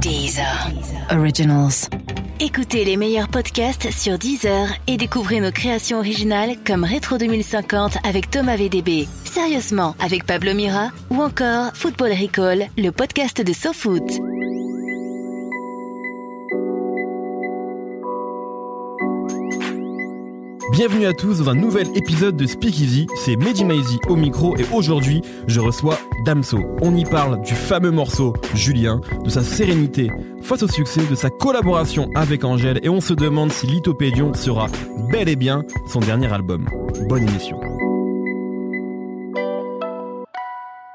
Deezer. Originals. Écoutez les meilleurs podcasts sur Deezer et découvrez nos créations originales comme Rétro 2050 avec Thomas VDB, Sérieusement avec Pablo Mira ou encore Football Recall, le podcast de SoFoot. Bienvenue à tous dans un nouvel épisode de Speakeasy, c'est Mehdi Maizy au micro et aujourd'hui je reçois Damso. On y parle du fameux morceau Julien, de sa sérénité face au succès, de sa collaboration avec Angèle et on se demande si Lithopédion sera bel et bien son dernier album. Bonne émission.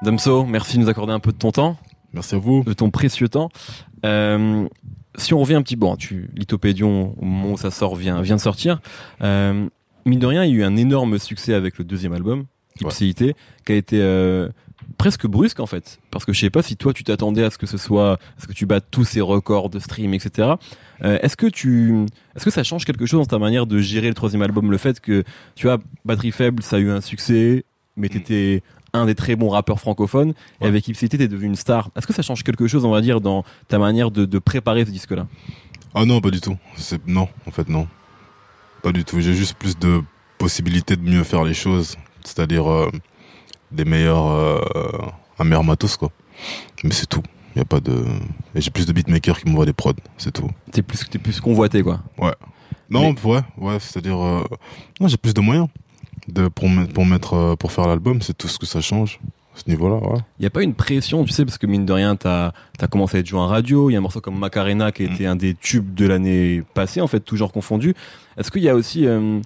Damso, merci de nous accorder un peu de ton temps. Merci à vous. De ton précieux temps. Euh, si on revient un petit peu, bon, tu, Lithopédion, au moment où ça sort, vient, vient de sortir. Euh, mine de rien, il y a eu un énorme succès avec le deuxième album, Ipséité, qui a été euh, presque brusque en fait. Parce que je sais pas si toi tu t'attendais à ce que ce soit, à ce que tu battes tous ces records de stream, etc. Euh, est-ce que tu, est-ce que ça change quelque chose dans ta manière de gérer le troisième album, le fait que tu as batterie faible, ça a eu un succès, mais t'étais un des très bons rappeurs francophones et avec Ipséité t'es devenu une star. Est-ce que ça change quelque chose, on va dire, dans ta manière de, de préparer ce disque-là? Ah non, pas du tout. C'est non, en fait non. Pas du tout. J'ai juste plus de possibilités de mieux faire les choses, c'est-à-dire euh, des meilleurs, euh, un meilleur matos quoi. Mais c'est tout. Y a pas de. Et j'ai plus de beatmakers qui m'envoient des prods, c'est tout. T'es plus, t'es plus convoité, quoi. Ouais. Non, ouais, ouais, c'est-à-dire, euh, non, j'ai plus de moyens de pour mettre, pour mettre, pour faire l'album, c'est tout ce que ça change. Ce niveau-là, ouais. Il n'y a pas une pression, tu sais, parce que mine de rien, t'as as commencé à être joué en radio. Il y a un morceau comme Macarena qui a été un des tubes de l'année passée, en fait, toujours confondu. Est-ce qu'il y a aussi, euh,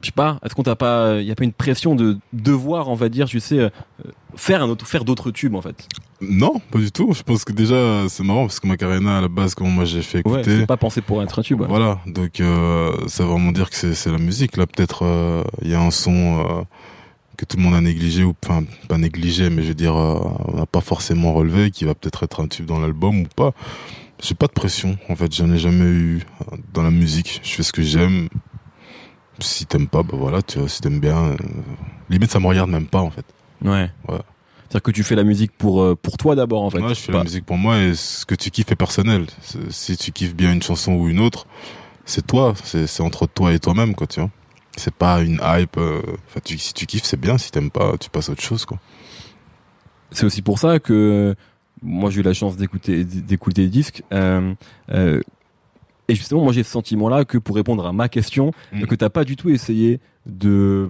je sais pas, est-ce qu'on t'a pas, il y a pas une pression de devoir, on va dire, tu sais, euh, faire un autre, faire d'autres tubes, en fait? Non, pas du tout. Je pense que déjà, c'est marrant parce que Macarena, à la base, comment moi j'ai fait Ouais, écouter. c'est pas pensé pour être un tube. ouais. Voilà, donc euh, ça veut vraiment dire que c'est la musique. Là, peut-être euh, il y a un son que tout le monde a négligé ou enfin pas négligé, mais je veux dire euh, on n'a pas forcément relevé, qui va peut-être être un tube dans l'album ou pas. J'ai pas de pression. En fait, j'en ai jamais eu euh, dans la musique. Je fais ce que j'aime. Si t'aimes pas, bah voilà, tu vois, si t'aimes bien, euh, limite ça me regarde même pas en fait. Ouais. Ouais. C'est-à-dire que tu fais la musique pour euh, pour toi d'abord, en fait. Moi, je fais Pas- la musique pour moi et ce que tu kiffes est personnel. Si tu kiffes bien une chanson ou une autre, c'est toi, c'est entre toi et toi-même, quoi, tu vois. C'est pas une hype. euh, Enfin, tu, si tu kiffes, c'est bien. Si t'aimes pas, tu passes à autre chose, quoi. C'est aussi pour ça que moi j'ai eu la chance d'écouter d'écouter les disques. Euh, euh, et justement, moi j'ai ce sentiment-là que pour répondre à ma question, Mm. que t'as pas du tout essayé de,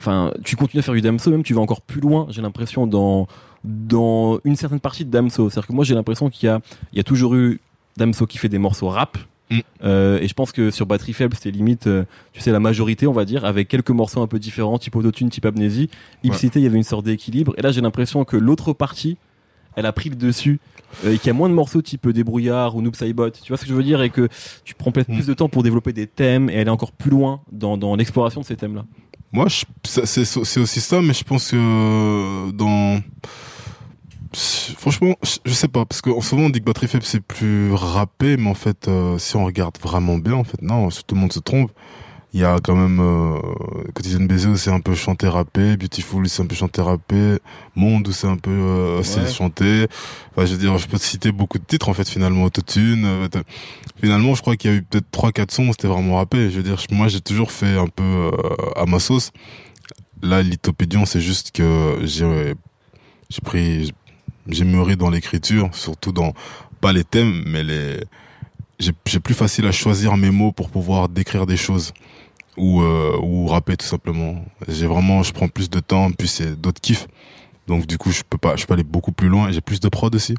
enfin, tu continues à faire du Damso, même tu vas encore plus loin. J'ai l'impression dans dans une certaine partie de Damso. C'est-à-dire que moi j'ai l'impression qu'il y a il y a toujours eu Damso qui fait des morceaux rap. Mm. Euh, et je pense que sur Batterie Faible, c'était limite, euh, tu sais, la majorité, on va dire, avec quelques morceaux un peu différents, type autotune, type amnésie. Ipsité, il y avait une sorte d'équilibre. Et là, j'ai l'impression que l'autre partie, elle a pris le dessus. euh, et qu'il y a moins de morceaux type débrouillard ou Noob Saibot. Tu vois ce que je veux dire? Et que tu prends peut-être Mm. plus de temps pour développer des thèmes et aller encore plus loin dans, dans l'exploration de ces thèmes-là. Moi, je- ça- c'est aussi ça, mais je pense que dans franchement, je- sais pas parce que souvent on dit que batterie faible c'est plus rappé, mais en fait, euh, si on regarde vraiment bien, en fait, non, tout le monde se trompe. Il y a quand même euh, quotidienne baiser où c'est un peu chanté rappé, beautiful c'est un peu chanté rappé, monde où c'est un peu euh, c'est chanté. Enfin, je veux dire, je peux te citer beaucoup de titres en fait finalement autotune. euh, finalement, je crois qu'il y a eu peut-être trois quatre sons où c'était vraiment rappé. Je veux dire, moi j'ai toujours fait un peu euh, à ma sauce. Là, Lithopédion, c'est juste que j'ai j'ai pris j'ai mûri dans l'écriture, surtout dans pas les thèmes, mais les j'ai plus facile à choisir mes mots pour pouvoir décrire des choses ou euh, ou rapper tout simplement. J'ai vraiment je prends plus de temps, puis c'est d'autres kiffs. Donc du coup, je peux pas je peux aller beaucoup plus loin j'ai plus de prod aussi.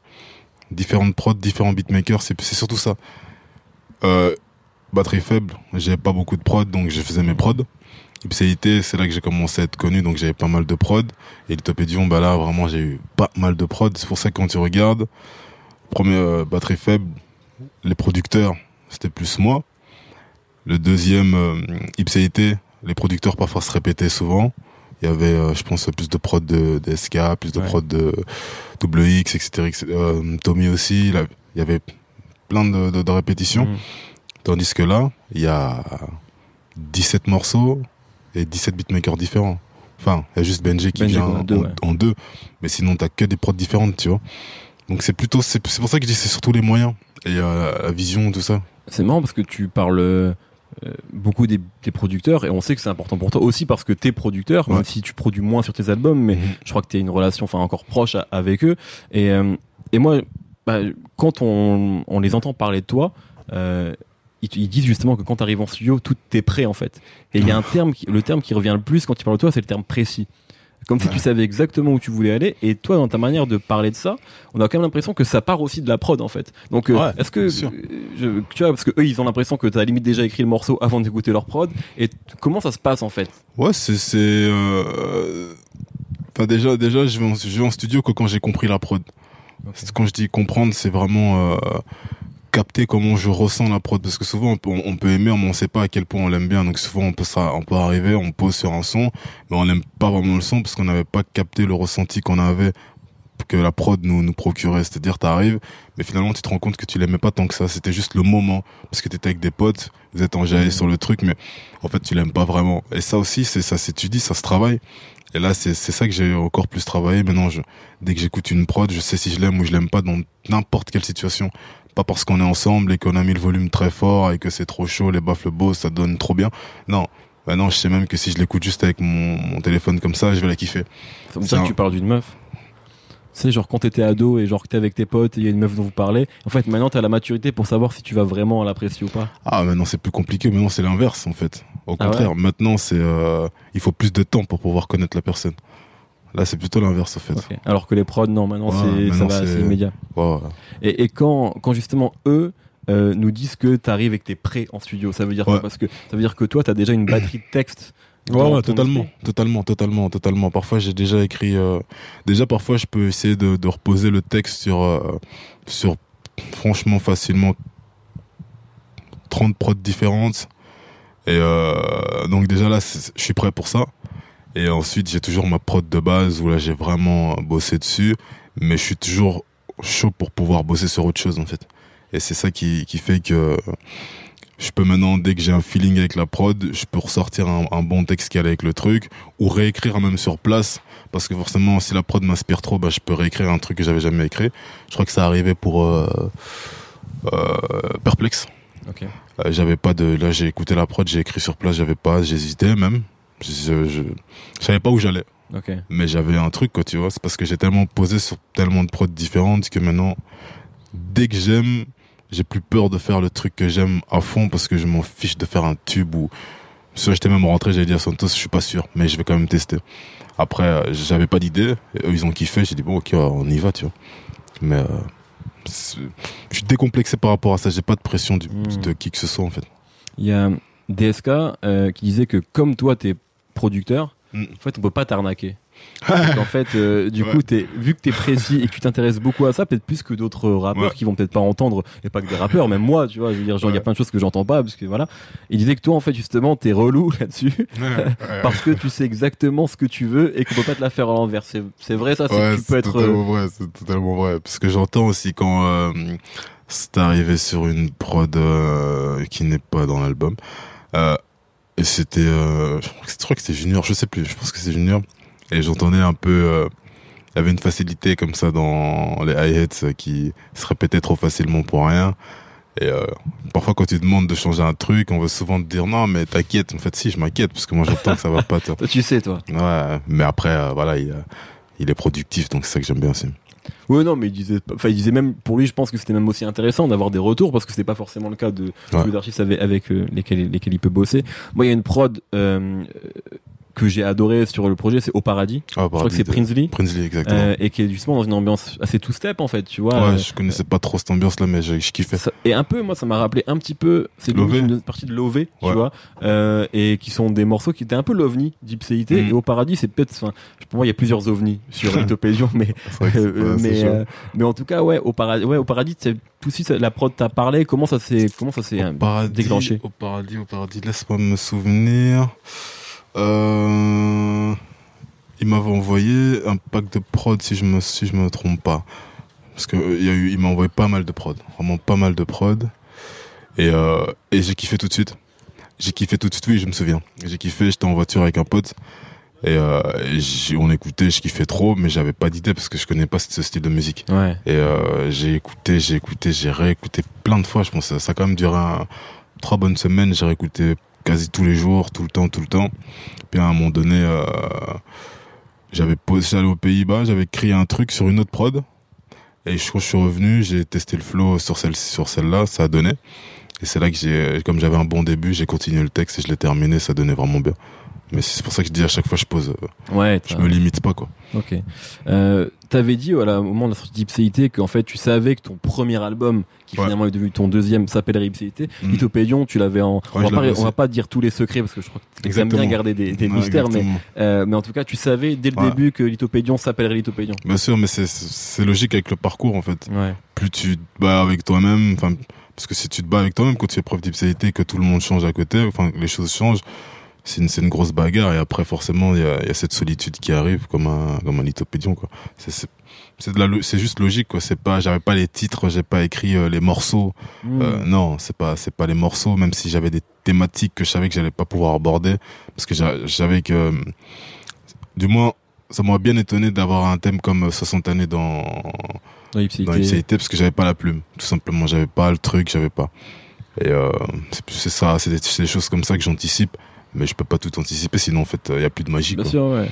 Différentes prods, différents beatmakers, c'est c'est surtout ça. Euh, batterie faible, j'avais pas beaucoup de prod donc je faisais mes prods. Ipséité, c'est là que j'ai commencé à être connu, donc j'avais pas mal de prod. Et Lithopédion, bah là, vraiment, j'ai eu pas mal de prod. C'est pour ça que quand tu regardes, premier euh, batterie faible, les producteurs, c'était plus moi. Le deuxième, euh, Ipséité, les producteurs parfois se répétaient souvent. Il y avait, euh, je pense, plus de prod de, de SK, plus de Ouais. prod de WX, etc. etc. Euh, Tommy aussi, là, il y avait plein de, de, de répétitions. Mhm. Tandis que là, il y a 17 morceaux et 17 beatmakers différents. Enfin, il y a juste Benji qui Benji, vient en deux, en, ouais. en deux. Mais sinon, t'as que des prods différentes, tu vois. Donc c'est plutôt, c'est pour ça que je dis c'est surtout les moyens et euh, la vision, tout ça. C'est marrant parce que tu parles euh, beaucoup des, producteurs et on sait que c'est important pour toi aussi parce que t'es producteur, même si tu produis moins sur tes albums, mais mhm. je crois que t'es une relation, enfin encore proche avec eux. Et, euh, et moi, bah, quand on, on, les entend parler de toi, euh, ils, disent justement que quand tu arrives en studio, tout est prêt en fait. Et il y a un terme, le terme qui revient le plus quand tu parles de toi, c'est le terme précis. Comme si tu savais exactement où tu voulais aller. Et toi, dans ta manière de parler de ça, on a quand même l'impression que ça part aussi de la prod en fait. Donc, euh, est-ce que, je, tu vois, parce que eux, ils ont l'impression que tu as limite déjà écrit le morceau avant d'écouter leur prod. Et comment ça se passe en fait? Ouais, c'est, c'est, euh... enfin déjà, déjà, je vais, en, je vais en studio que quand j'ai compris la prod. Quand je dis comprendre, c'est vraiment euh, capter comment je ressens la prod parce que souvent on peut, on peut aimer mais on sait pas à quel point on l'aime bien donc souvent on peut ça on peut arriver on pose sur un son mais on n'aime pas vraiment le son parce qu'on n'avait pas capté le ressenti qu'on avait que la prod nous nous procurait c'est-à-dire t'arrives mais finalement tu te rends compte que tu l'aimais pas tant que ça c'était juste le moment parce que t'étais avec des potes vous êtes enjaillés mmh. sur le truc mais en fait tu l'aimes pas vraiment et ça aussi c'est ça s'étudie ça se travaille et là, c'est ça que j'ai encore plus travaillé. Maintenant, je, dès que j'écoute une prod, je sais si je l'aime ou je l'aime pas dans n'importe quelle situation. Pas parce qu'on est ensemble et qu'on a mis le volume très fort et que c'est trop chaud, les baffles beaux, ça donne trop bien. Non. Maintenant, je sais même que si je l'écoute juste avec mon, mon, téléphone comme ça, je vais la kiffer. C'est comme ça que tu parles d'une meuf. C'est genre quand t'étais ado et genre que t'es avec tes potes et il y a une meuf dont vous parlez. En fait, maintenant t'as la maturité pour savoir si tu vas vraiment l'apprécier ou pas. Ah, maintenant c'est plus compliqué. Maintenant c'est l'inverse en fait. Au ah contraire, maintenant c'est euh, il faut plus de temps pour pouvoir connaître la personne. Là, c'est plutôt l'inverse, en fait. Alors que les prods, non, maintenant, c'est, ça va, c'est immédiat. Et, et, quand, quand justement eux euh, nous disent que t'arrives et que t'es prêt en studio, ça veut dire quoi Parce que ça veut dire que toi, t'as déjà une batterie de texte. Ouais, totalement, totalement, totalement, totalement. Parfois, j'ai déjà écrit. Euh, déjà, parfois, je peux essayer de, de reposer le texte sur, euh, sur, franchement, facilement 30 prods différentes. Et donc déjà là, je suis prêt pour ça. Et ensuite, j'ai toujours ma prod de base où là, j'ai vraiment bossé dessus. Mais je suis toujours chaud pour pouvoir bosser sur autre chose, en fait. Et c'est ça qui, qui fait que je peux maintenant, dès que j'ai un feeling avec la prod, je peux ressortir un, un bon texte qui allait avec le truc, ou réécrire même sur place, parce que forcément, si la prod m'inspire trop, bah, je peux réécrire un truc que j'avais jamais écrit. Je crois que ça arrivait pour euh, euh, Perplexe. Okay. Euh, j'avais pas de, là j'ai écouté la prod, j'ai écrit sur place, j'avais pas, j'hésitais même, je, je, savais pas où j'allais. Mais j'avais un truc, quoi, tu vois. C'est parce que j'ai tellement posé sur tellement de prods différentes que maintenant, dès que j'aime, j'ai plus peur de faire le truc que j'aime à fond parce que je m'en fiche de faire un tube ou, si j'étais même rentré, j'allais dire Santos, je suis pas sûr, mais je vais quand même tester. Après, euh, j'avais pas d'idée, eux, ils ont kiffé, j'ai dit bon, ok, on y va, tu vois. Mais, euh, je suis décomplexé par rapport à ça, j'ai pas de pression du, hmm. de qui que ce soit, en fait. Il y a DSK euh, qui disait que comme toi, t'es producteur, mm. en fait, on peut pas t'arnaquer. en fait, euh, du coup, es, vu que tu es précis et que tu t'intéresses beaucoup à ça, peut-être plus que d'autres rappeurs qui vont peut-être pas entendre, et pas que des rappeurs, même moi, tu vois, je veux dire, il y a plein de choses que j'entends pas, parce que voilà. Il disait que toi, en fait, justement, t'es relou là-dessus, parce que tu sais exactement ce que tu veux et qu'on peut pas te la faire à l'envers. C'est vrai, ça, c'est tu peux être. Totalement vrai, c'est totalement vrai. Parce que j'entends aussi quand euh, c'est arrivé sur une prod euh, qui n'est pas dans l'album. Euh, et c'était, euh, je crois que c'était Junior, je sais plus, je pense que c'est Junior. Et j'entendais un peu, euh, il y avait une facilité comme ça dans les hi-hats qui se répétaient trop facilement pour rien. Et euh, parfois quand tu demandes de changer un truc, on veut souvent te dire non mais t'inquiète. En fait si, je m'inquiète parce que moi j'entends que ça va pas. toi tu sais toi. Ouais, mais après euh, voilà, il, il est productif donc c'est ça que j'aime bien aussi. Oui, non, mais il disait, enfin, il disait même, pour lui, je pense que c'était même aussi intéressant d'avoir des retours parce que c'était pas forcément le cas de ouais. d'artistes avec, avec euh, lesquels, lesquels il peut bosser. Moi, il y a une prod euh, que j'ai adoré sur le projet, c'est Au Paradis. Ah, je crois que c'est Prinsley. Prinsley, exactement. Euh, et qui est justement dans une ambiance assez two-step, en fait, tu vois. Ouais, je connaissais pas trop cette ambiance-là, mais je, je kiffais. Ça, et un peu, moi, ça m'a rappelé un petit peu, c'est une partie de l'OV, tu vois, euh, et qui sont des morceaux qui étaient un peu l'OVNI d'Ipséité. Mm. Et Au Paradis, c'est peut-être, pour moi, il y a plusieurs OVNI sur Utopédion, mais, euh, mais, euh, mais en tout cas, ouais, Au Paradis, ouais, Au Paradis, c'est aussi la prod t'a parlé, comment ça s'est, comment ça s'est déclenché? Au Paradis, Au Paradis, laisse-moi me souvenir. Euh, il m'avait envoyé un pack de prod si je me si je me trompe pas, parce que il y a eu, il m'a envoyé pas mal de prod, vraiment pas mal de prod, et euh, et j'ai kiffé tout de suite. J'ai kiffé tout de suite, oui, je me souviens. J'ai kiffé, j'étais en voiture avec un pote Et, euh, on écoutait, je kiffais trop, mais j'avais pas d'idée parce que je connais pas ce, style de musique. Ouais. Et euh, j'ai écouté, j'ai écouté, j'ai réécouté plein de fois. Je pense que ça, a quand même duré trois bonnes semaines. J'ai réécouté quasi tous les jours, tout le temps, tout le temps. Puis à un moment donné, euh, j'avais posé, aller aux Pays-Bas, j'avais créé un truc sur une autre prod. Et je, suis revenu, j'ai testé le flow sur celle sur celle-là, ça a donné. Et c'est là que j'ai, comme j'avais un bon début, j'ai continué le texte et je l'ai terminé, ça donnait vraiment bien. Mais c'est pour ça que je dis à chaque fois, je pose. Euh, ouais. Je me limite pas, quoi. Ok. Euh, T'avais dit, voilà, au moment de la sortie d'Ipséité, qu'en fait, tu savais que ton premier album, qui finalement est devenu ton deuxième, s'appellerait Ipséité. Mm. tu l'avais en. on, va pas, on va pas dire tous les secrets parce que je crois que tu aimes bien garder des, des mystères, mais, euh, mais en tout cas, tu savais dès le début que Lithopédion s'appellerait Lithopédion. Bien sûr, mais c'est logique avec le parcours, en fait. Ouais. Plus tu te bats avec toi-même, enfin, parce que si tu te bats avec toi-même quand tu fais preuve d'Ipséité, que tout le monde change à côté, enfin, les choses changent c'est une, une, grosse bagarre et après forcément il y a, y a, cette solitude qui arrive comme un comme un lithopédion quoi. C'est c'est de la c'est juste logique quoi. C'est pas j'avais pas les titres j'ai pas écrit euh, les morceaux. Hmm. euh, non c'est pas c'est pas les morceaux même si j'avais des thématiques que je savais que j'allais pas pouvoir aborder parce que j'avais que du moins ça m'a bien étonné d'avoir un thème comme 60 années dans dans Ipséité parce que j'avais pas la plume tout simplement. J'avais pas le truc j'avais pas. Et euh, c'est ça c'est des, des, choses comme ça que j'anticipe mais je peux pas tout anticiper sinon en fait il y a plus de magie bien sûr ouais.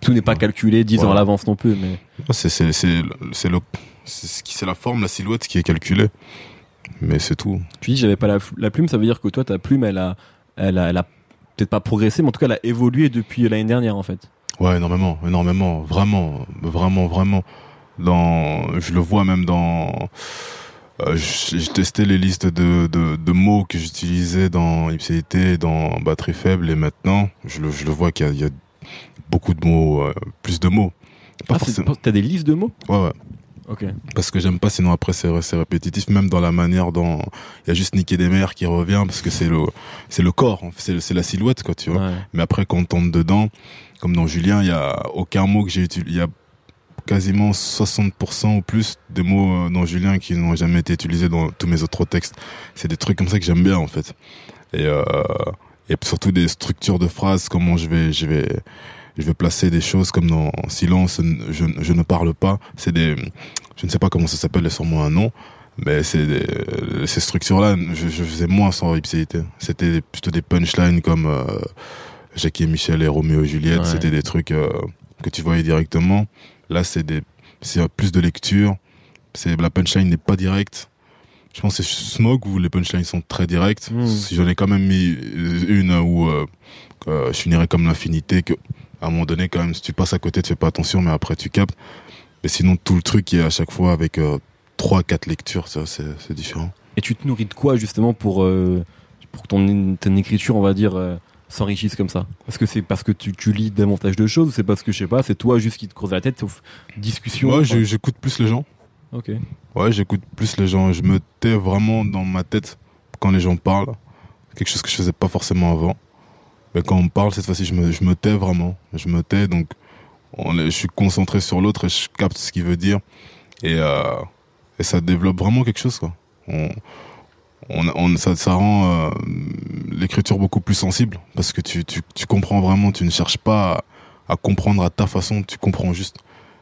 Tout n'est pas calculé 10 ans à l'avance non plus mais c'est c'est c'est la forme la silhouette qui est calculée. Mais c'est tout. Tu dis j'avais pas la, la, plume ça veut dire que toi ta plume elle a elle a, elle a peut-être pas progressé mais en tout cas elle a évolué depuis l'année dernière en fait. Ouais énormément énormément vraiment vraiment vraiment. Dans je le vois même dans euh, j'ai testé les listes de, de, de mots que j'utilisais dans Ipséité, dans Batterie Faible, et maintenant, je le, je le vois qu'il y, y, a beaucoup de mots, euh, plus de mots. Pas ah, forcément. T'as des listes de mots? Ouais, ouais. Ok. Parce que j'aime pas, sinon après c'est répétitif, même dans la manière dont il y a juste Niquer des mers qui revient, parce que c'est le, c'est le corps, c'est la silhouette, quoi, tu vois. Ouais. Mais après, quand on tombe dedans, comme dans Julien, il y a aucun mot que j'ai utilisé, il y a quasiment 60% ou plus de mots euh, dans Julien qui n'ont jamais été utilisés dans tous mes autres textes. C'est des trucs comme ça que j'aime bien en fait. Et, euh, et surtout des structures de phrases, comment je vais, je vais, je vais placer des choses comme dans silence, je, je ne parle pas. C'est des, je ne sais pas comment ça s'appelle, sûrement un nom. Mais c'est ces structures-là, je, je, faisais moins sans ipséité. C'était plutôt des punchlines comme euh, Jackie et Michel et Roméo et Juliette. C'était des trucs euh, que tu voyais directement. Là, c'est des, c'est plus de lecture. C'est la punchline n'est pas directe. Je pense que c'est Smog où les punchlines sont très directes. Si j'en ai quand même mis une où euh, je finirais comme l'infinité, que à un moment donné, quand même, si tu passes à côté, tu fais pas attention, mais après tu captes. Mais sinon, tout le truc est à chaque fois avec euh, trois, quatre lectures, ça, c'est différent. Et tu te nourris de quoi justement pour euh, pour que ton, ton écriture, on va dire, euh, s'enrichissent comme ça Parce que c'est parce que tu, tu lis davantage de choses ou c'est parce que je sais pas, c'est toi juste qui te creuse la tête, sauf discussion Moi, j'écoute plus les gens. Ok. Ouais, j'écoute plus les gens. Je me tais vraiment dans ma tête quand les gens parlent. Quelque chose que je faisais pas forcément avant. Mais quand on parle, cette fois-ci, je me, je me tais vraiment. Je me tais, donc on, je suis concentré sur l'autre et je capte ce qu'il veut dire. Et, euh, et ça développe vraiment quelque chose, quoi. On, on, on, ça, ça rend euh, l'écriture beaucoup plus sensible parce que tu, tu, tu, comprends vraiment, tu ne cherches pas à, comprendre à ta façon, tu comprends juste.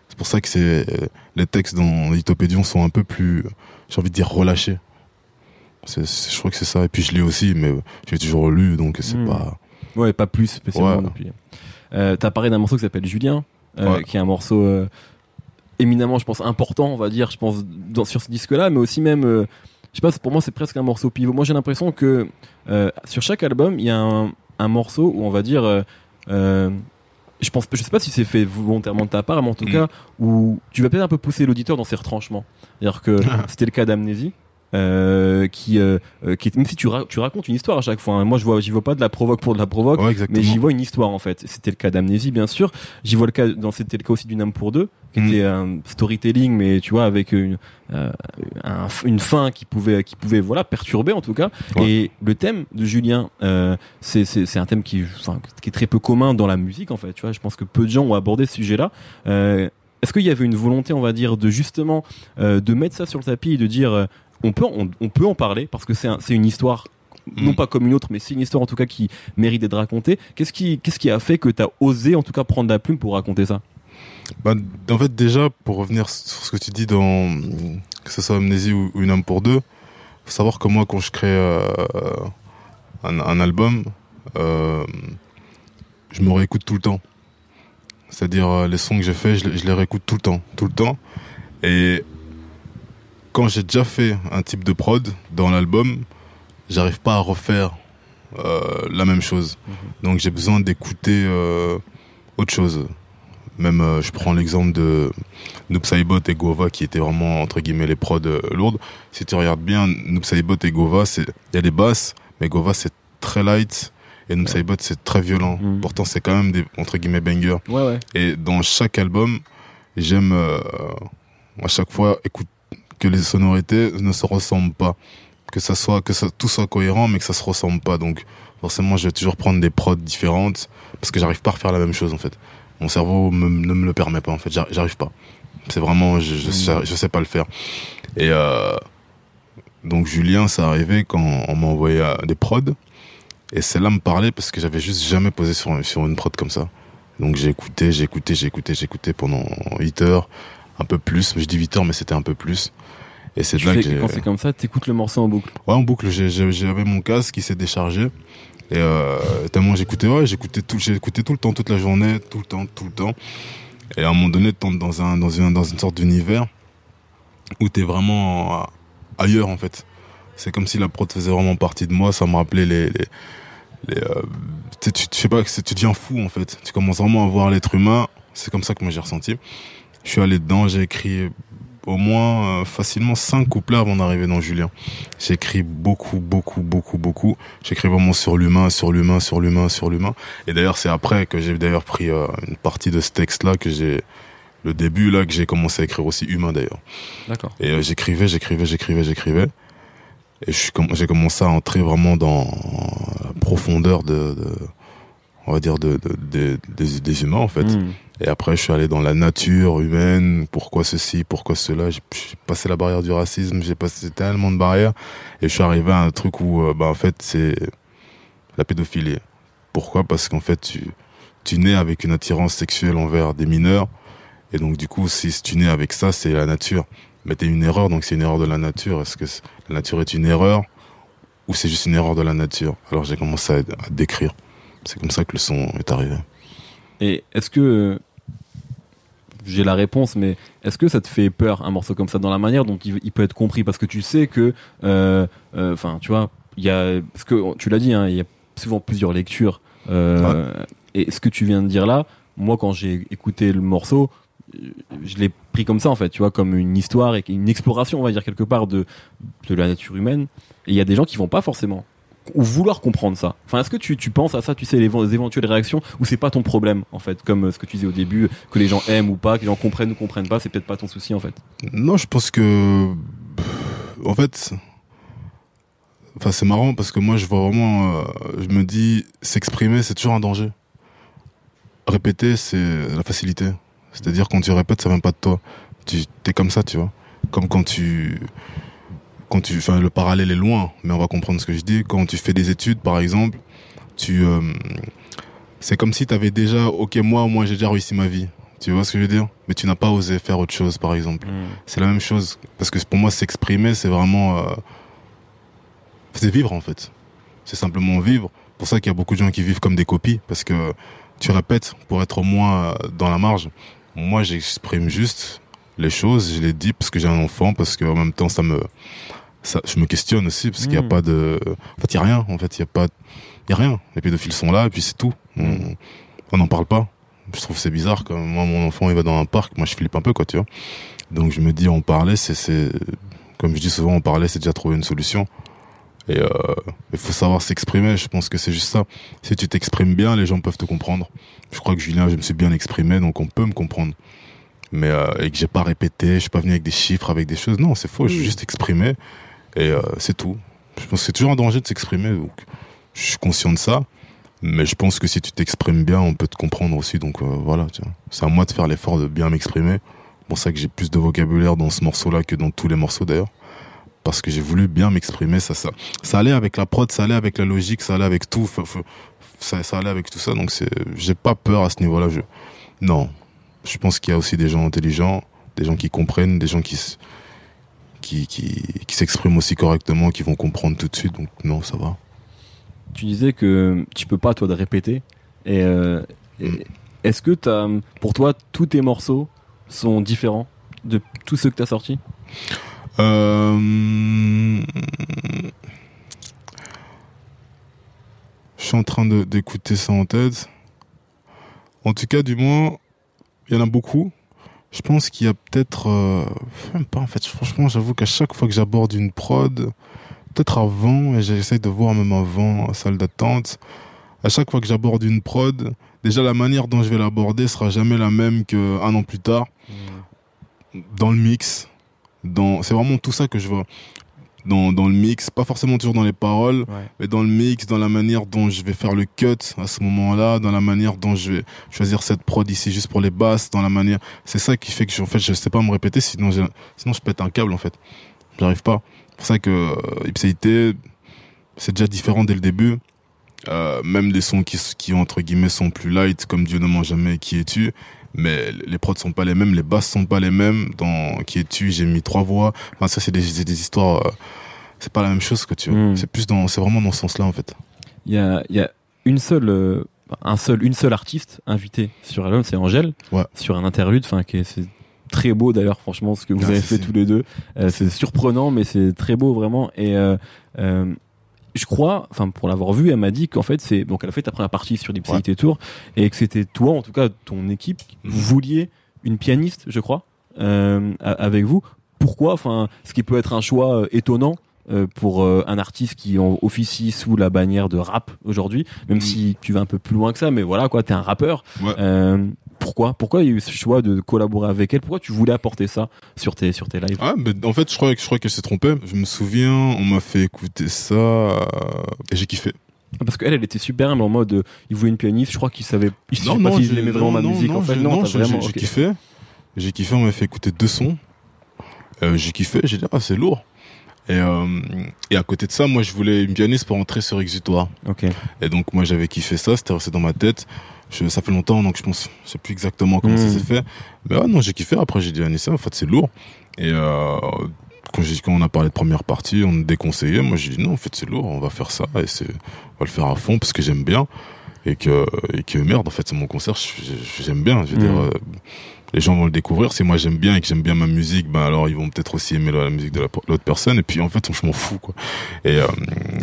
C'est pour ça que c'est les textes dans Lithopédion sont un peu plus, j'ai envie de dire, relâchés. Je crois que c'est ça. Et puis je lis aussi, mais j'ai toujours lu, donc c'est hmm. pas. Ouais, pas plus spécialement. Ouais. Euh, T'as parlé d'un morceau qui s'appelle Julien, euh, qui est un morceau euh, éminemment, je pense, important, on va dire, je pense, dans, sur ce disque-là, mais aussi même je sais pas, pour moi c'est presque un morceau pivot. Moi j'ai l'impression que euh, sur chaque album il y a un, un, morceau où on va dire, euh, euh, je pense, je sais pas si c'est fait volontairement de ta part, mais en tout mm. cas où tu vas peut-être un peu pousser l'auditeur dans ses retranchements. C'est-à-dire que c'était le cas d'Amnésie. Euh, qui, euh, euh, qui même si tu, tu racontes une histoire à chaque fois. Hein. Moi, je vois, j'y vois pas de la provoque pour de la provoque, mais j'y vois une histoire en fait. C'était le cas d'Amnésie, bien sûr. J'y vois le cas, dans c'était le cas aussi d'une âme pour deux, qui mm. était un storytelling, mais tu vois avec une, euh, un, une fin qui pouvait, qui pouvait voilà perturber en tout cas. Et le thème de Julien, euh, c'est un thème qui, enfin, qui est très peu commun dans la musique en fait. Tu vois, je pense que peu de gens ont abordé ce sujet-là. Euh, est-ce qu'il y avait une volonté, on va dire, de justement euh, de mettre ça sur le tapis et de dire on peut, on, peut en parler parce que c'est une histoire non Mm. pas comme une autre, mais c'est une histoire en tout cas qui mérite d'être racontée. Qu'est-ce qui, qu'est-ce qui a fait que tu as osé en tout cas prendre la plume pour raconter ça? Bah, en fait, déjà, pour revenir sur ce que tu dis dans, que ce soit Amnésie ou, Une âme pour deux, faut savoir que moi, quand je crée euh, un, un album, euh, je me réécoute tout le temps. C'est-à-dire, euh, les sons que j'ai faits, je, les- je les réécoute tout le temps, tout le temps. Et quand j'ai déjà fait un type de prod dans l'album, j'arrive pas à refaire euh, la même chose. Donc j'ai besoin d'écouter euh, autre chose. Même, euh, je prends l'exemple de Noob Saibot et Gova qui étaient vraiment, entre guillemets, les prods lourdes. Si tu regardes bien, Noob Saibot et Gova, c'est, il y a des basses, mais Gova c'est très light et Noob Saibot c'est très violent. Mhm. Pourtant, c'est quand même des, entre guillemets, bangers. Ouais, ouais. Et dans chaque album, j'aime à chaque fois écoute, que les sonorités ne se ressemblent pas. Que ça soit, que ça, tout soit cohérent, mais que ça se ressemble pas. Donc, forcément, je vais toujours prendre des prods différentes parce que j'arrive pas à refaire la même chose, en fait. Mon cerveau me- ne me le permet pas, en fait. J'arri- J'arrive pas. C'est vraiment, je, je, sais, je sais pas le faire. Et, euh, donc, Julien, ça arrivé quand on m'a envoyé euh, des prods. Et celle-là me parlait parce que j'avais juste jamais posé sur, sur une prod comme ça. Donc j'ai écouté, j'ai écouté, j'ai écouté, j'ai écouté pendant 8 heures, un peu plus. Je dis 8 heures, mais c'était un peu plus. Et c'est fais que quand c'est comme ça, t'écoutes le morceau en boucle. Ouais, en boucle, j'avais mon casque qui s'est déchargé. Et euh, tellement j'écoutais, ouais, j'écoutais tout, écouté tout le temps, toute la journée, tout le temps, tout le temps. Et à un moment donné, tu dans un, dans une, dans une sorte d'univers où t'es vraiment euh, ailleurs, en fait. C'est comme si la prod faisait vraiment partie de moi, ça me rappelait les, les, les euh, tu, sais, tu, sais pas, tu deviens fou, en fait. Tu commences vraiment à voir l'être humain. C'est comme ça que moi j'ai ressenti. Je suis allé dedans, j'ai écrit au moins euh, facilement cinq couplets avant d'arriver dans Julien. J'ai écrit beaucoup, beaucoup, beaucoup, beaucoup. J'écris vraiment sur l'humain, sur l'humain, sur l'humain, sur l'humain. Et d'ailleurs, c'est après que j'ai d'ailleurs pris euh, une partie de ce texte-là que j'ai, le début là, que j'ai commencé à écrire aussi humain d'ailleurs. D'accord. Et euh, j'écrivais, j'écrivais, j'écrivais, j'écrivais. Et j'ai commencé à entrer vraiment dans la profondeur de, de on va dire, de, de- de- des, des humains en fait. Mm. Et après, je suis allé dans la nature humaine, pourquoi ceci, pourquoi cela? J'ai passé la barrière du racisme, j'ai passé tellement de barrières. Et je suis arrivé à un truc où, euh, bah, en fait, c'est la pédophilie. Pourquoi? Parce qu'en fait, tu, tu nais avec une attirance sexuelle envers des mineurs. Et donc, du coup, si tu nais avec ça, c'est la nature. Mais t'es une erreur, donc c'est une erreur de la nature. Est-ce que la nature est une erreur ou c'est juste une erreur de la nature? Alors, j'ai commencé à, à décrire. C'est comme ça que le son est arrivé. Et est-ce que euh, j'ai la réponse, mais est-ce que ça te fait peur un morceau comme ça dans la manière dont il, il peut être compris? Parce que tu sais que, euh, euh, enfin, tu vois, il y a, parce que tu l'as dit, hein, il y a souvent plusieurs lectures. euh, Et ce que tu viens de dire là, moi, quand j'ai écouté le morceau, je l'ai pris comme ça en fait, tu vois, comme une histoire et une exploration, on va dire quelque part de de la nature humaine. Et il y a des gens qui vont pas forcément ou vouloir comprendre ça. Enfin, est-ce que tu, tu penses à ça, tu sais, les, les éventuelles réactions, ou c'est pas ton problème, en fait, comme euh, ce que tu disais au début, que les gens aiment ou pas, que les gens comprennent ou comprennent pas, c'est peut-être pas ton souci, en fait. Non, je pense que, en fait, enfin c'est marrant parce que moi je vois vraiment, euh, je me dis, s'exprimer c'est toujours un danger. Répéter c'est la facilité. C'est-à-dire quand tu répètes ça vient pas de toi. Tu es comme ça, tu vois. Comme quand tu, quand tu, enfin le parallèle est loin, mais on va comprendre ce que je dis. Quand tu fais des études, par exemple, tu, euh, c'est comme si tu avais déjà, ok moi, moi j'ai déjà réussi ma vie. Tu vois ce que je veux dire? Mais tu n'as pas osé faire autre chose, par exemple. C'est la même chose. Parce que pour moi, s'exprimer, c'est vraiment... Euh... C'est vivre, en fait. C'est simplement vivre. pour ça qu'il y a beaucoup de gens qui vivent comme des copies. Parce que tu répètes pour être moins euh, dans la marge. Moi, j'exprime juste les choses. Je les dis parce que j'ai un enfant. Parce qu'en même temps, ça me... Ça, je me questionne aussi. Parce qu'il n'y a Mm. pas de... En fait, il n'y a rien. En fait, il n'y a pas... Il y a rien. Les pédophiles sont là et puis c'est tout. On n'en parle pas. Je trouve c'est bizarre quand moi mon enfant il va dans un parc, moi je flippe un peu quoi, tu vois. Donc je me dis en parler, c'est c'est comme je dis souvent en parler, c'est déjà trouver une solution. Et euh, il faut savoir s'exprimer, je pense que c'est juste ça. Si tu t'exprimes bien, les gens peuvent te comprendre. Je crois que Julien, je me suis bien exprimé, donc on peut me comprendre. Mais euh, et que j'ai pas répété, je suis pas venu avec des chiffres, avec des choses. Non, c'est faux. J'ai Oui. juste exprimé et euh, c'est tout. Je pense que c'est toujours un danger de s'exprimer, donc je suis conscient de ça. Mais je pense que si tu t'exprimes bien, on peut te comprendre aussi. Donc euh, voilà, c'est à moi de faire l'effort de bien m'exprimer. C'est pour ça que j'ai plus de vocabulaire dans ce morceau-là que dans tous les morceaux d'ailleurs. parce que j'ai voulu bien m'exprimer. Ça, ça, ça allait avec la prod, ça allait avec la logique, ça allait avec tout. ça, ça allait avec tout ça. Donc j'ai pas peur à ce niveau-là. Je, non, je pense qu'il y a aussi des gens intelligents, des gens qui comprennent, des gens qui qui, qui, qui s'expriment aussi correctement, qui vont comprendre tout de suite. Donc non, ça va. Tu disais que tu peux pas toi de répéter. Et, euh, mm. est-ce que as, pour toi tous tes morceaux sont différents de tous ceux que tu as sortis? Euh... Je suis en train d'écouter ça en tête. En tout cas, du moins, il y en a beaucoup. Je pense qu'il y a peut-être, euh, même pas en fait. Franchement, j'avoue qu'à chaque fois que j'aborde une prod, peut-être avant, et j'essaie de voir même avant, salle d'attente, à chaque fois que j'aborde une prod, déjà la manière dont je vais l'aborder sera jamais la même qu'un an plus tard. Mmh. Dans le mix, dans, c'est vraiment tout ça que je vois dans, dans le mix, pas forcément toujours dans les paroles, mais dans le mix, dans la manière dont je vais faire le cut à ce moment-là, dans la manière dont je vais choisir cette prod ici juste pour les basses, dans la manière, c'est ça qui fait que je, en fait, je sais pas me répéter, sinon, sinon je pète un câble en fait. J'arrive pas. C'est pour ça que euh, Ipséité, c'est déjà différent dès le début. Euh, même des sons qui, qui entre guillemets sont plus light, comme Dieu ne ment jamais, qui es-tu mais les prods sont pas les mêmes, les basses sont pas les mêmes. Dans Qui es-tu J'ai mis trois voix. Enfin, ça, c'est des, des, histoires. Euh, c'est pas la même chose que tu. Hmm. C'est plus dans, c'est vraiment dans ce sens-là en fait. Il y a, y a une seule, euh, un seul, une seule artiste invitée sur l'album, c'est Angèle, ouais. sur un interlude. Enfin, qui c'est très beau d'ailleurs, franchement, ce que vous avez fait tous les deux. Euh, c'est surprenant, mais c'est très beau vraiment. Et je crois, enfin pour l'avoir vu, elle m'a dit qu'en fait c'est donc elle a fait ta première partie sur l'Ipséité Tour et que c'était toi, en tout cas ton équipe, mhm. vous vouliez une pianiste, je crois, euh, avec vous. Pourquoi? Enfin, ce qui peut être un choix euh, étonnant euh, pour un artiste qui officie sous la bannière de rap aujourd'hui, même mhm. si tu vas un peu plus loin que ça, mais voilà quoi, t'es un rappeur. pourquoi? Pourquoi il y a eu ce choix de collaborer avec elle? Pourquoi tu voulais apporter ça sur tes sur tes lives? Ah, En fait, je crois que je crois qu'elle s'est trompée. Je me souviens, on m'a fait écouter ça et j'ai kiffé. Parce qu'elle, elle était super, mais en mode, euh, il voulait une pianiste, je crois qu'il savait, il non, non, pas s'il aimait vraiment ma musique, en fait. Non, j'ai vraiment... kiffé. J'ai kiffé, on m'a fait écouter deux sons. Euh, j'ai kiffé, j'ai dit, ah, c'est lourd. Et, euh, et à côté de ça, moi, je voulais une pianiste pour entrer sur Exutoire. Ok. Et donc, moi, j'avais kiffé ça, c'était resté dans ma tête. Je, ça fait longtemps, donc je pense, je sais plus exactement comment ça hmm. s'est fait. Mais ouais, non, j'ai kiffé. Après, j'ai dit à Anissa, en fait, c'est lourd. Et euh, quand, quand on a parlé de première partie, on déconseillait. Moi, j'ai dit non, en fait, c'est lourd, on va faire ça et c'est, on va le faire à fond parce que j'aime bien et que, et que merde, en fait, c'est mon concert, j'aime bien. Je veux dire, mm. euh, les gens vont le découvrir. Si moi j'aime bien et que j'aime bien ma musique, ben alors ils vont peut-être aussi aimer la, musique de l'autre personne. Et puis en fait, je m'en fous quoi. Et euh,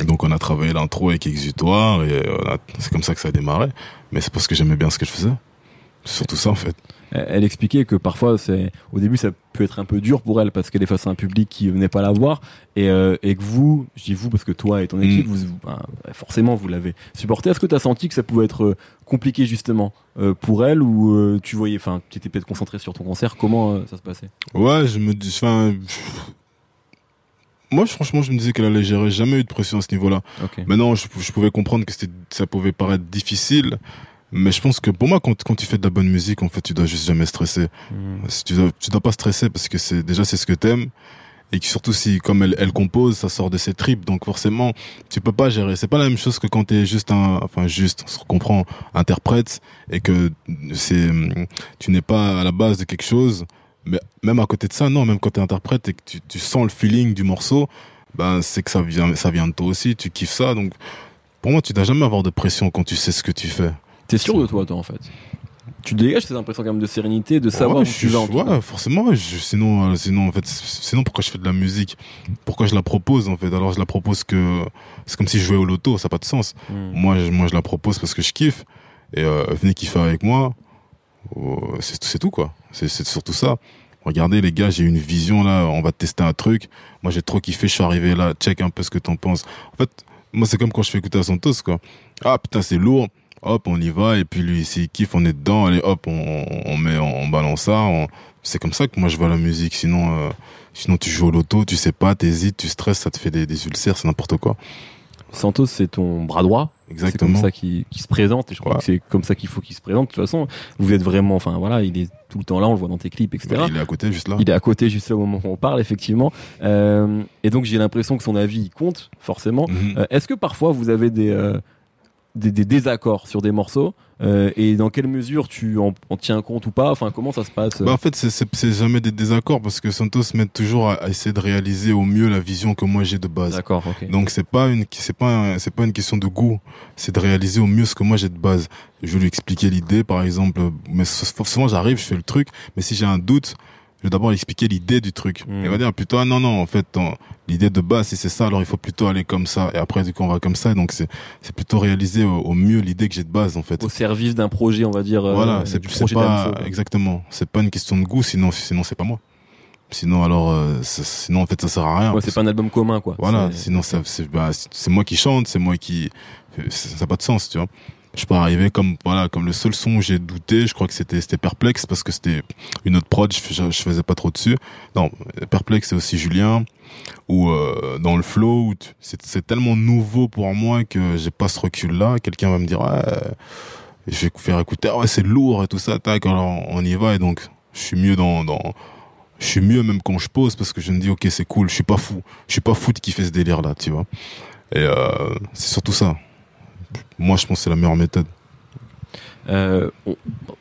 donc on a travaillé l'intro avec Exutoire et euh, c'est comme ça que ça a démarré. Mais c'est parce que j'aimais bien ce que je faisais. Surtout ça en fait. Elle expliquait que parfois c'est au début ça peut être un peu dur pour elle parce qu'elle est face à un public qui venait pas la voir. Et, euh, et que vous je dis vous parce que toi et ton mm. équipe vous, ben, forcément vous l'avez supporté. Est-ce que tu as senti que ça pouvait être euh, compliqué justement euh, pour elle ou tu voyais enfin tu étais peut-être concentré sur ton concert? Comment ça se passait? Ouais je me dis enfin moi, franchement, je me disais qu'elle allait gérer. Jamais eu de pression à ce niveau-là. Maintenant, je, je, pouvais comprendre que ça pouvait paraître difficile, mais je pense que pour moi, quand, quand tu fais de la bonne musique, en fait, tu dois juste jamais stresser. Mm. Tu, dois, tu dois pas stresser parce que c'est déjà c'est ce que t'aimes et que surtout si comme elle, elle compose, ça sort de ses tripes, donc forcément tu peux pas gérer. C'est pas la même chose que quand t'es juste un, enfin juste, on se comprend, interprète et que c'est, tu n'es pas à la base de quelque chose. Mais même à côté de ça, non, même quand t'es interprète et que tu, tu sens le feeling du morceau, ben c'est que ça vient, ça vient de toi aussi. Tu kiffes ça, donc pour moi, tu dois jamais avoir de pression quand tu sais ce que tu fais. T'es sûr de toi, toi, en fait? Tu dégages cette impression quand même de sérénité, de savoir où tu vas. ouais, forcément. sinon, euh, sinon, en fait, sinon pourquoi je fais de la musique? Pourquoi je la propose en fait? Alors je la propose que c'est comme si je jouais au loto, ça n'a pas de sens. Hmm. Moi, je, moi, je la propose parce que je kiffe et euh, venez kiffer avec moi. Oh, c'est tout quoi. C'est surtout ça. Regardez les gars, j'ai une vision là. On va tester un truc. Moi, j'ai trop kiffé. Je suis arrivé là. Check un peu ce que t'en penses. En fait, moi, c'est comme quand je fais écouter à Santos quoi. Ah putain, c'est lourd hop, on y va, et puis lui, s'il kiffe, on est dedans, allez, hop, on, on met, on balance ça. C'est comme ça que moi je vois la musique. Sinon, euh, sinon tu joues au loto, tu sais pas, t'hésites, tu stresses, ça te fait des, des ulcères, c'est n'importe quoi. Santos, c'est ton bras droit. Exactement. C'est comme ça qu'il se présente et je crois que c'est comme ça qu'il faut qu'il se présente. De toute façon, vous êtes vraiment, enfin voilà, il est tout le temps là, on le voit dans tes clips, etc. il est à côté, juste là. Il est à côté, juste là au moment où on parle, effectivement. Euh, et donc j'ai l'impression que son avis compte forcément. Mhm. Euh, Est-ce que parfois vous avez des, euh, des, des désaccords sur des morceaux euh, et dans quelle mesure tu en, en, tiens compte ou pas? Enfin, comment ça se passe bah En fait, c'est jamais des désaccords parce que Santos m'aide toujours à, à, essayer de réaliser au mieux la vision que moi j'ai de base. D'accord. Okay. Donc c'est pas une c'est pas c'est pas une question de goût, c'est de réaliser au mieux ce que moi j'ai de base. Je vais lui expliquer l'idée, par exemple, mais forcément j'arrive, je fais le truc, mais si j'ai un doute, je vais d'abord expliquer l'idée du truc. Mmh. Il va dire plutôt ah non non en fait l'idée de base si c'est ça alors il faut plutôt aller comme ça et après du coup on va comme ça donc c'est c'est plutôt réaliser au, au mieux l'idée que j'ai de base en fait. Au service d'un projet on va dire. Voilà euh, c'est du projet pas exactement c'est pas une question de goût sinon sinon c'est pas moi. Sinon alors euh, sinon en fait ça sert à rien. Ouais, c'est pas un album commun quoi. Voilà sinon c'est bah, c'est moi qui chante c'est moi qui ça n'a pas de sens tu vois je peux arriver comme voilà comme le seul son où j'ai douté je crois que c'était c'était perplexe parce que c'était une autre prod je, je, faisais pas trop dessus. Non perplexe c'est aussi Julien ou euh, dans le flow c'est tellement nouveau pour moi que j'ai pas ce recul là quelqu'un va me dire ouais, je vais faire écouter ouais c'est lourd et tout ça tac alors on y va et donc je suis mieux dans dans je suis mieux même quand je pose parce que je me dis ok c'est cool je suis pas fou je suis pas fou qui fait ce délire là tu vois. Et euh, c'est surtout ça moi je pense que c'est la meilleure méthode euh, on,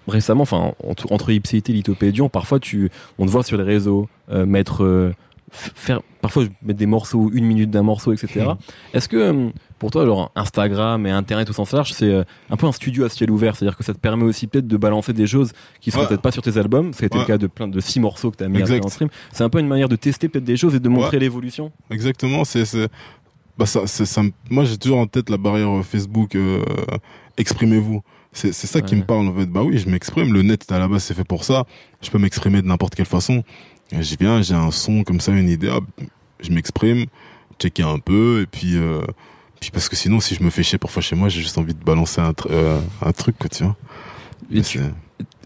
récemment, enfin entre, entre Ipséité et Lithopédion, parfois tu, on te voit sur les réseaux euh, mettre, euh, faire, parfois mettre des morceaux, une minute d'un morceau, etc. Mmh. Est-ce que pour toi, genre Instagram et Internet au sens large, c'est un peu un studio à ciel ouvert, c'est-à-dire que ça te permet aussi peut-être de balancer des choses qui seront ouais. peut-être pas sur tes albums. Ça a été ouais. le cas de plein de six morceaux que tu as mis en stream. C'est un peu une manière de tester peut-être des choses et de montrer ouais. l'évolution. Exactement, c'est bah ça, ça, moi j'ai toujours en tête la barrière Facebook euh, exprimez-vous. C'est ça ouais. qui me parle en fait. Bah oui je m'exprime. Le net à la base c'est fait pour ça. Je peux m'exprimer de n'importe quelle façon. J'y viens j'ai un son comme ça une idée je m'exprime checker un peu et puis euh, puis parce que sinon si je me fais chier parfois chez moi j'ai juste envie de balancer un, euh, un truc quoi tu vois.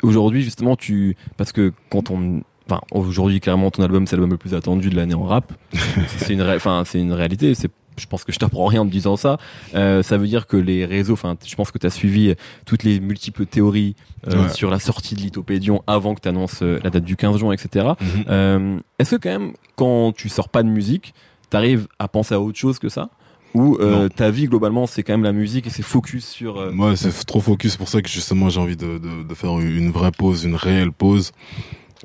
Aujourd'hui justement tu parce que quand on enfin aujourd'hui clairement ton album c'est l'album le plus attendu de l'année en rap. C'est une enfin c'est une réalité. C'est je pense que je t'apprends rien en me disant ça. Euh, ça veut dire que les réseaux, enfin, je pense que tu as suivi toutes les multiples théories euh, ouais. sur la sortie de Lithopédion avant que tu annonces euh, la date du 15 juin, etc. Mm -hmm. Est-ce que quand même, quand tu sors pas de musique, t'arrives à penser à autre chose que ça? Ou ta vie globalement c'est quand même la musique et c'est focus sur ouais c'est trop focus pour ça que justement j'ai envie de, de, de, faire une vraie pause une réelle pause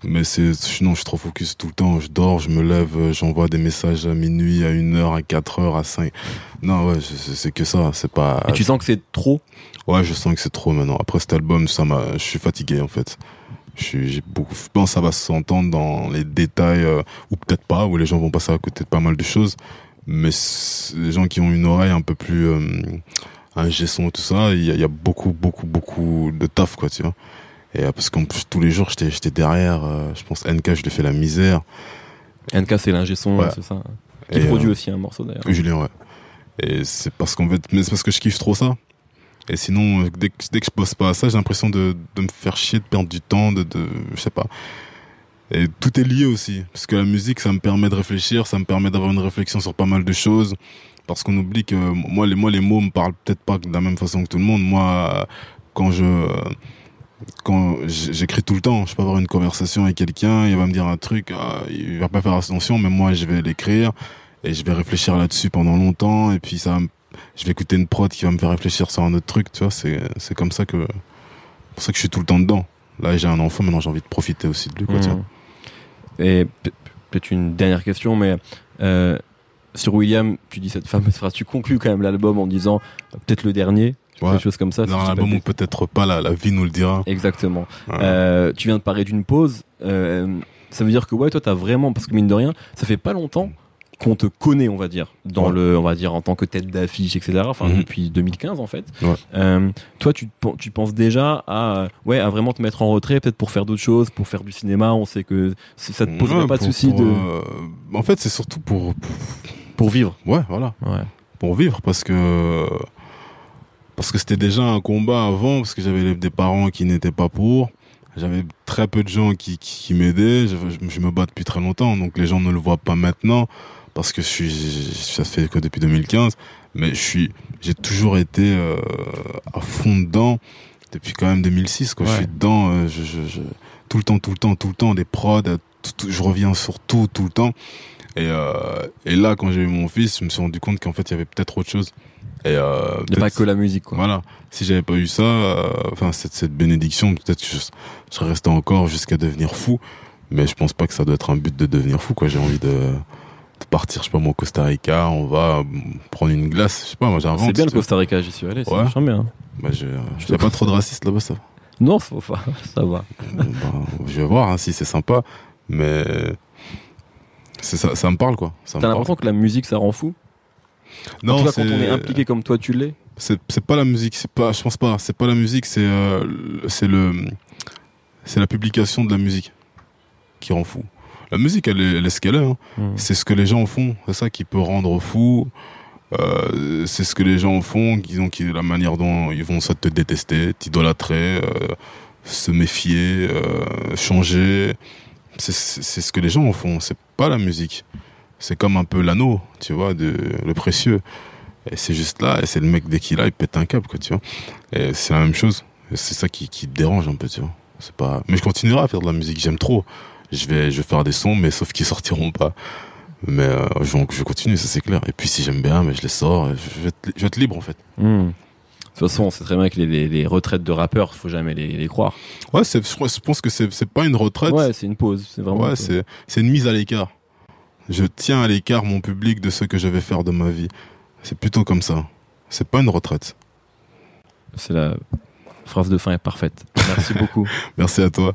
mais c'est sinon je suis trop focus tout le temps. Je dors je me lève j'envoie des messages à minuit à une heure à 4 heures à 5 non ouais c'est que ça. C'est pas et tu sens que c'est trop? Ouais je sens que c'est trop maintenant. Après cet album ça m'a je suis fatigué en fait. J'ai beaucoup je pense que ça va s'entendre dans les détails euh, ou peut-être pas où les gens vont passer à côté de pas mal de choses. Mais les gens qui ont une oreille un peu plus euh, un gesson et tout ça il y, y a beaucoup beaucoup beaucoup de taf quoi tu vois et euh, parce qu'en plus tous les jours j'étais j'étais derrière euh, je pense NK je lui fais la misère. NK c'est l'ingé son ouais. c'est ça qui et produit aussi un morceau d'ailleurs. Julien ouais. Et c'est parce qu'en fait mais c'est parce que je kiffe trop ça. Et sinon dès que, dès que je bosse pas à ça j'ai l'impression de, de me faire chier de perdre du temps de, de je sais pas. Et tout est lié aussi. Parce que la musique ça me permet de réfléchir ça me permet d'avoir une réflexion sur pas mal de choses. Parce qu'on oublie que moi les moi les mots me parlent peut-être pas de la même façon que tout le monde. Moi quand je quand j'écris tout le temps, je peux avoir une conversation avec quelqu'un, il va me dire un truc, ah, il va pas faire attention, mais moi je vais l'écrire et je vais réfléchir là-dessus pendant longtemps et puis ça, je vais écouter une prod qui va me faire réfléchir sur un autre truc, tu vois, c'est c'est comme ça que pour ça que je suis tout le temps dedans. Là j'ai un enfant, maintenant j'ai envie de profiter aussi de lui, quoi, mmh. Et peut-être une dernière question, mais euh, sur William, tu dis cette fameuse phrase, tu conclus quand même l'album en disant peut-être le dernier, ouais. quelque chose comme ça. Dans où peut-être pas, la, la vie nous le dira. Exactement. Ouais. Euh, tu viens de parler d'une pause. Euh, ça veut dire que ouais, toi, t'as vraiment, parce que mine de rien, ça fait pas longtemps qu'on te connaît, on va dire, dans ouais. le, on va dire en tant que tête d'affiche, etc. Enfin, Mhm. depuis 2015 en fait. Ouais. Euh, toi, tu, tu penses déjà à, ouais, à vraiment te mettre en retrait, peut-être pour faire d'autres choses, pour faire du cinéma. On sait que ça te poserait Ouais, pas de soucis de, euh, en fait, c'est surtout pour, pour- pour vivre. ouais, voilà, Ouais. pour vivre parce que parce que c'était déjà un combat avant parce que j'avais des parents qui n'étaient pas pour. J'avais très peu de gens qui, qui, qui m'aidaient. Je, je- je me bats depuis très longtemps, donc les gens ne le voient pas maintenant parce que je suis, ça fait que depuis 2015. Mais je suis, j'ai toujours été euh, à fond dedans depuis quand même 2006. Quoi. Je suis dedans, euh, je, je, tout le temps, tout le temps, tout le temps, des prods, je reviens sur tout, tout le temps. Et, euh, et là, quand j'ai eu mon fils, je me suis rendu compte qu'en fait, il y avait peut-être autre chose. Et euh, il n'y a pas que la musique, quoi. Voilà. Si j'avais pas eu ça, euh, enfin cette, cette bénédiction, peut-être que je, je serais resté encore jusqu'à devenir fou. Mais je pense pas que ça doit être un but de devenir fou, quoi. J'ai envie de, de partir, je sais pas, moi, au Costa Rica, on va prendre une glace, je sais pas, moi j'invente. C'est bien le Costa Rica, j'y suis allé, c'est ouais. bien. Bah, je, je pas trop de racistes là-bas, ça. Non, faut pas, ça va. bah, je vais voir hein, si c'est sympa, mais ça, ça me parle quoi. T'as l'impression que la musique ça rend fou? Non, en tout cas, quand on est impliqué comme toi, tu l'es. C'est pas la musique, c'est pas, je pense pas. C'est pas la musique, c'est euh, c'est le c'est la publication de la musique qui rend fou. La musique, elle est, elle est ce qu'elle est. Hein. Hmm. C'est ce que les gens font. C'est ça qui peut rendre fou. Euh, c'est ce que les gens font, qui ont qui, la manière dont ils vont ça te détester, t'idolâtrer, euh, se méfier, euh, changer. C'est ce que les gens font. C'est pas la musique. C'est comme un peu l'anneau, tu vois, de, le précieux. Et c'est juste là, et c'est le mec dès qu'il a, il pète un câble, quoi, tu vois. Et c'est la même chose. C'est ça qui, qui dérange un peu, tu vois. C'est pas. Mais je continuerai à faire de la musique. J'aime trop. Je vais, je vais faire des sons, mais sauf qu'ils sortiront pas. Mais euh, je, je continue, ça c'est clair. Et puis si j'aime bien, mais je les sors. Je vais, être, libre en fait. Hmm. De toute façon, c'est très bien que les, les, retraites de rappeurs, faut jamais les, les croire. Ouais, je, je pense que c'est pas une retraite. Ouais, c'est une pause. C'est vraiment. Ouais, c'est c'est une mise à l'écart. Je tiens à l'écart mon public de ce que je vais faire de ma vie. C'est plutôt comme ça. C'est pas une retraite. C'est la phrase de fin est parfaite. Merci beaucoup. Merci à toi.